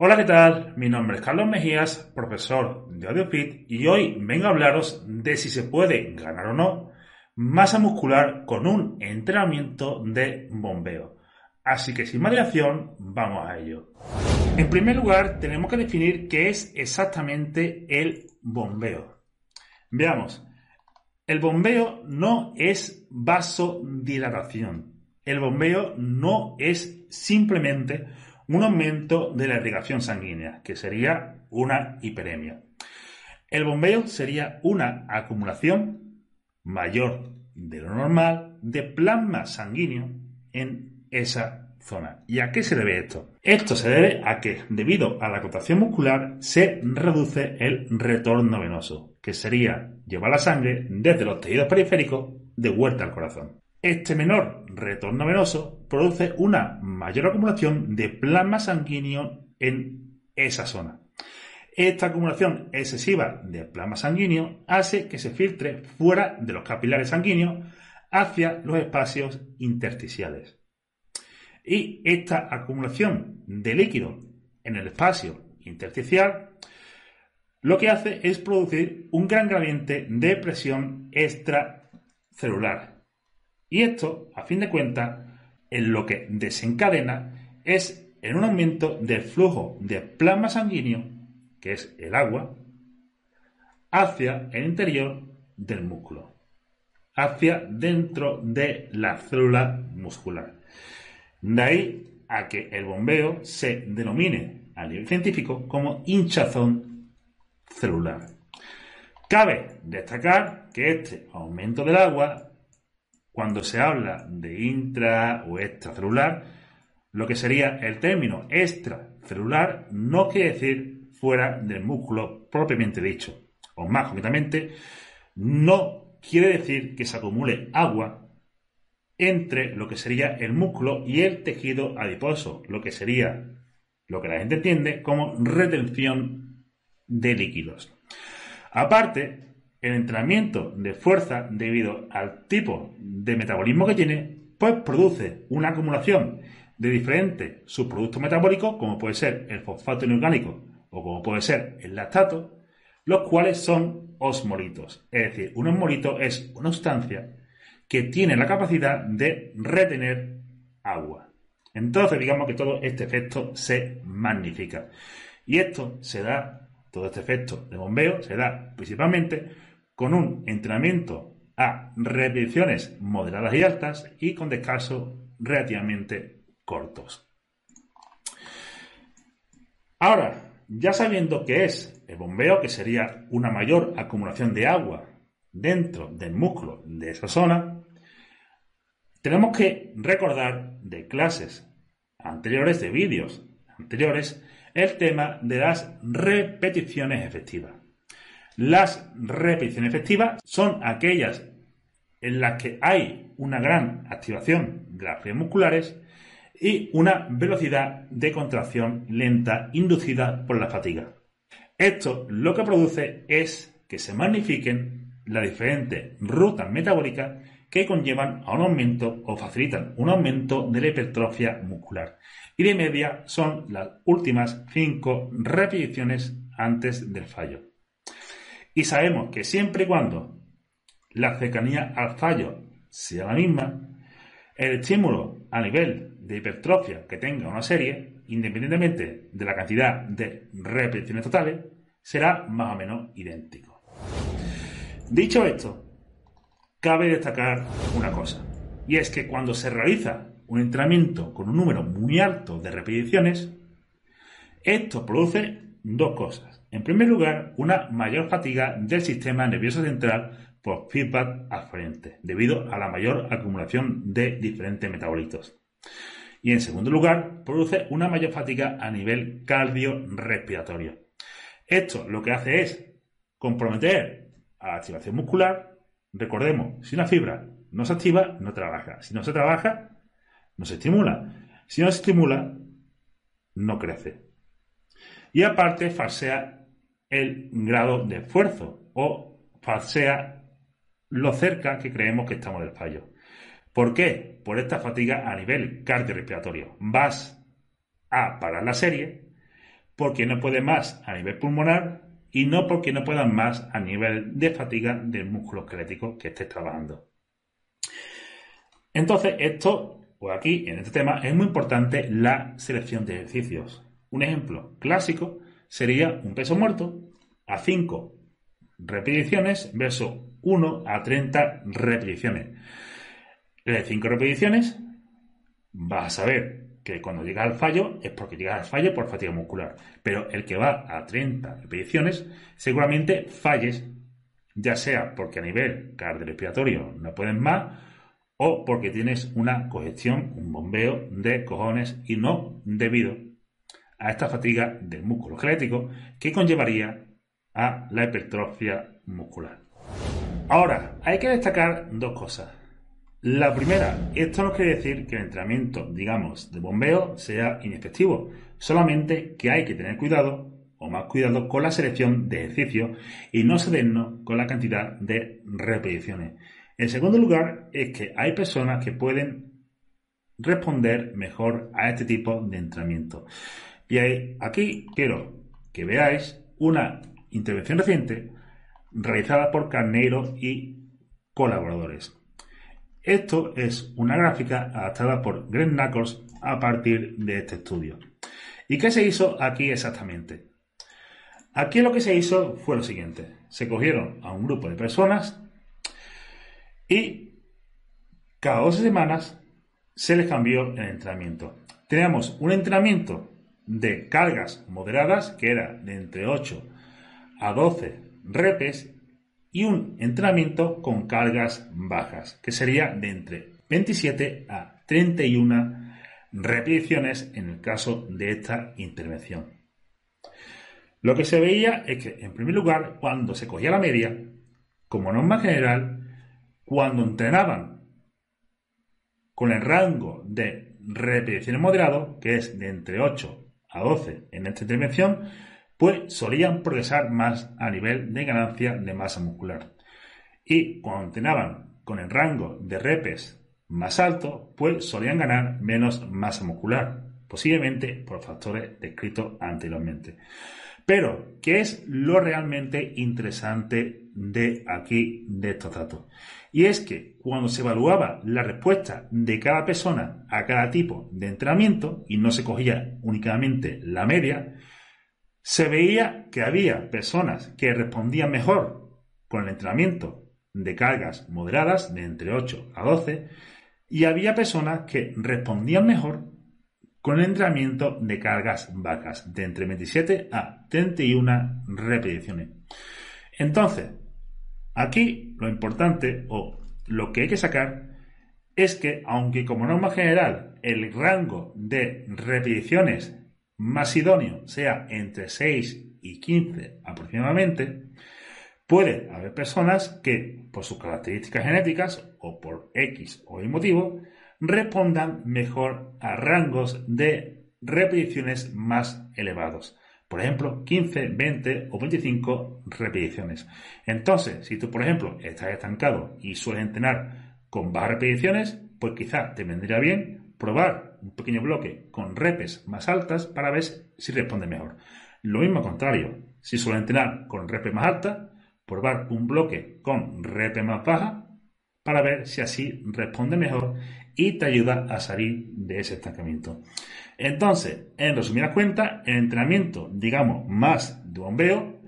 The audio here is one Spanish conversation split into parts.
Hola, ¿qué tal? Mi nombre es Carlos Mejías, profesor de AudioFit, y hoy vengo a hablaros de si se puede ganar o no masa muscular con un entrenamiento de bombeo. Así que sin más dilación, vamos a ello. En primer lugar, tenemos que definir qué es exactamente el bombeo. Veamos, el bombeo no es vasodilatación. El bombeo no es simplemente un aumento de la irrigación sanguínea, que sería una hiperemia. El bombeo sería una acumulación mayor de lo normal de plasma sanguíneo en esa zona. ¿Y a qué se debe esto? Esto se debe a que, debido a la contracción muscular, se reduce el retorno venoso, que sería llevar la sangre desde los tejidos periféricos de vuelta al corazón. Este menor retorno venoso produce una mayor acumulación de plasma sanguíneo en esa zona. Esta acumulación excesiva de plasma sanguíneo hace que se filtre fuera de los capilares sanguíneos hacia los espacios intersticiales. Y esta acumulación de líquido en el espacio intersticial lo que hace es producir un gran gradiente de presión extracelular y esto, a fin de cuentas, en lo que desencadena es en un aumento del flujo de plasma sanguíneo, que es el agua, hacia el interior del músculo, hacia dentro de la célula muscular. De ahí a que el bombeo se denomine a nivel científico como hinchazón celular. Cabe destacar que este aumento del agua cuando se habla de intra o extracelular, lo que sería el término extracelular no quiere decir fuera del músculo propiamente dicho. O más concretamente, no quiere decir que se acumule agua entre lo que sería el músculo y el tejido adiposo, lo que sería lo que la gente entiende como retención de líquidos. Aparte, el entrenamiento de fuerza, debido al tipo de metabolismo que tiene, pues produce una acumulación de diferentes subproductos metabólicos, como puede ser el fosfato inorgánico o como puede ser el lactato, los cuales son osmolitos. Es decir, un osmolito es una sustancia que tiene la capacidad de retener agua. Entonces, digamos que todo este efecto se magnifica. Y esto se da, todo este efecto de bombeo se da principalmente con un entrenamiento a repeticiones moderadas y altas y con descansos relativamente cortos. Ahora, ya sabiendo qué es el bombeo, que sería una mayor acumulación de agua dentro del músculo de esa zona, tenemos que recordar de clases anteriores, de vídeos anteriores, el tema de las repeticiones efectivas. Las repeticiones efectivas son aquellas en las que hay una gran activación de las fibras musculares y una velocidad de contracción lenta inducida por la fatiga. Esto lo que produce es que se magnifiquen las diferentes rutas metabólicas que conllevan a un aumento o facilitan un aumento de la hipertrofia muscular. Y de media son las últimas cinco repeticiones antes del fallo. Y sabemos que siempre y cuando la cercanía al fallo sea la misma, el estímulo a nivel de hipertrofia que tenga una serie, independientemente de la cantidad de repeticiones totales, será más o menos idéntico. Dicho esto, cabe destacar una cosa, y es que cuando se realiza un entrenamiento con un número muy alto de repeticiones, esto produce dos cosas. En primer lugar, una mayor fatiga del sistema nervioso central por feedback aferente, debido a la mayor acumulación de diferentes metabolitos. Y en segundo lugar, produce una mayor fatiga a nivel cardiorrespiratorio. Esto lo que hace es comprometer a la activación muscular. Recordemos, si una fibra no se activa, no trabaja. Si no se trabaja, no se estimula. Si no se estimula, no crece. Y aparte, falsea el grado de esfuerzo o falsea lo cerca que creemos que estamos del fallo. ¿Por qué? Por esta fatiga a nivel cardiorrespiratorio. Vas a parar la serie porque no puede más a nivel pulmonar y no porque no puedan más a nivel de fatiga del músculo esquelético que estés trabajando. Entonces, esto, pues aquí en este tema es muy importante la selección de ejercicios. Un ejemplo clásico sería un peso muerto a 5 repeticiones versus 1 a 30 repeticiones. De 5 repeticiones vas a saber que cuando llegas al fallo es porque llegas al fallo por fatiga muscular. Pero el que va a 30 repeticiones seguramente falles, ya sea porque a nivel cardiorrespiratorio no puedes más o porque tienes una congestión, un bombeo de cojones y no debido a esta fatiga del músculo esquelético que conllevaría a la hipertrofia muscular. Ahora, hay que destacar dos cosas. La primera, esto no quiere decir que el entrenamiento, digamos, de bombeo sea inefectivo, solamente que hay que tener cuidado o más cuidado con la selección de ejercicios y no cedernos con la cantidad de repeticiones. En segundo lugar, es que hay personas que pueden responder mejor a este tipo de entrenamiento. Y aquí quiero que veáis una intervención reciente realizada por Carneiro y colaboradores. Esto es una gráfica adaptada por Greg Knuckles a partir de este estudio. ¿Y qué se hizo aquí exactamente? Aquí lo que se hizo fue lo siguiente. Se cogieron a un grupo de personas y cada dos semanas se les cambió el entrenamiento. Teníamos un entrenamiento de cargas moderadas, que era de entre 8 a 12 repes, y un entrenamiento con cargas bajas, que sería de entre 27 a 31 repeticiones en el caso de esta intervención. Lo que se veía es que, en primer lugar, cuando se cogía la media, como norma general, cuando entrenaban con el rango de repeticiones moderado, que es de entre 8 a 12 en esta intervención, pues solían progresar más a nivel de ganancia de masa muscular. Y cuando entrenaban con el rango de repes más alto, pues solían ganar menos masa muscular, posiblemente por factores descritos anteriormente. Pero, ¿qué es lo realmente interesante de aquí, de estos datos? Y es que cuando se evaluaba la respuesta de cada persona a cada tipo de entrenamiento, y no se cogía únicamente la media, se veía que había personas que respondían mejor con el entrenamiento de cargas moderadas de entre 8 a 12 y había personas que respondían mejor con el entrenamiento de cargas bajas de entre 27 a 31 repeticiones. Entonces, aquí lo importante o lo que hay que sacar es que aunque como norma general el rango de repeticiones más idóneo sea entre 6 y 15 aproximadamente, puede haber personas que, por sus características genéticas o por X o Y motivo, respondan mejor a rangos de repeticiones más elevados. Por ejemplo, 15, 20 o 25 repeticiones. Entonces, si tú, por ejemplo, estás estancado y sueles entrenar con bajas repeticiones, pues quizás te vendría bien probar un pequeño bloque con repes más altas para ver si responde mejor. Lo mismo contrario, si suele entrenar con repes más altas, probar un bloque con repes más baja para ver si así responde mejor y te ayuda a salir de ese estancamiento. Entonces, en resumidas cuentas, el entrenamiento, digamos, más de bombeo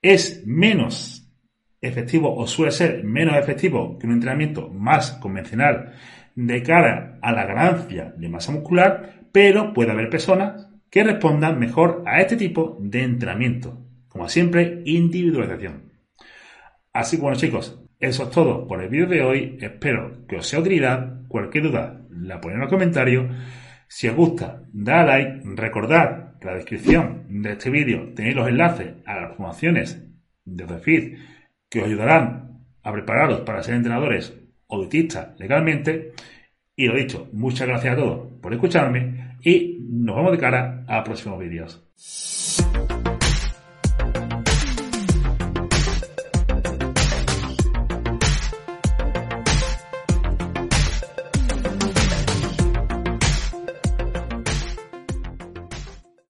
es menos efectivo o suele ser menos efectivo que un entrenamiento más convencional de cara a la ganancia de masa muscular, pero puede haber personas que respondan mejor a este tipo de entrenamiento. Como siempre, individualización. Así que bueno chicos, eso es todo por el vídeo de hoy. Espero que os sea utilidad. Cualquier duda la ponéis en los comentarios. Si os gusta, dad like, recordad que en la descripción de este vídeo tenéis los enlaces a las formaciones de The que os ayudarán a prepararos para ser entrenadores o dietistas legalmente. Y lo dicho, muchas gracias a todos por escucharme y nos vemos de cara a próximos vídeos.